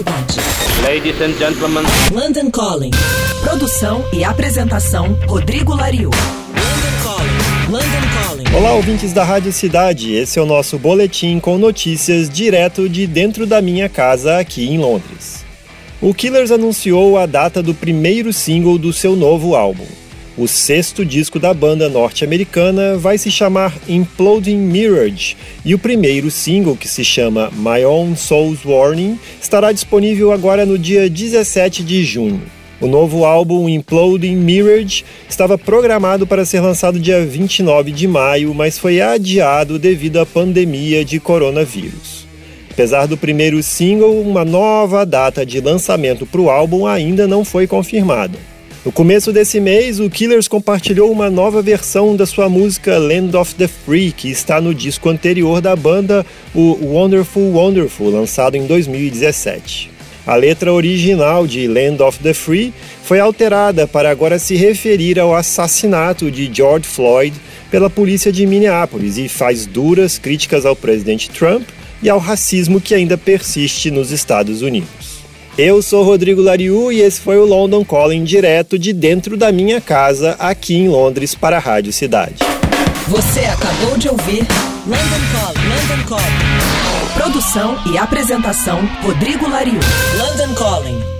Cidade. Ladies and gentlemen. London Calling. Produção e apresentação Rodrigo Lariu. London Calling. London Calling. Olá, ouvintes da Rádio Cidade. Esse é o nosso boletim com notícias direto de dentro da minha casa aqui em Londres. O Killers anunciou a data do primeiro single do seu novo álbum. O sexto disco da banda norte-americana vai se chamar Imploding Mirage e o primeiro single, que se chama My Own Soul's Warning, estará disponível agora no dia 17 de junho. O novo álbum Imploding Mirage estava programado para ser lançado dia 29 de maio, mas foi adiado devido à pandemia de coronavírus. Apesar do primeiro single, uma nova data de lançamento para o álbum ainda não foi confirmada. No começo desse mês, o Killers compartilhou uma nova versão da sua música Land of the Free, que está no disco anterior da banda, o Wonderful Wonderful, lançado em 2017. A letra original de Land of the Free foi alterada para agora se referir ao assassinato de George Floyd pela polícia de Minneapolis e faz duras críticas ao presidente Trump e ao racismo que ainda persiste nos Estados Unidos. Eu sou Rodrigo Lariu e esse foi o London Calling direto de dentro da minha casa aqui em Londres para a Rádio Cidade. Você acabou de ouvir London Calling. London Calling. Produção e apresentação Rodrigo Lariu. London Calling.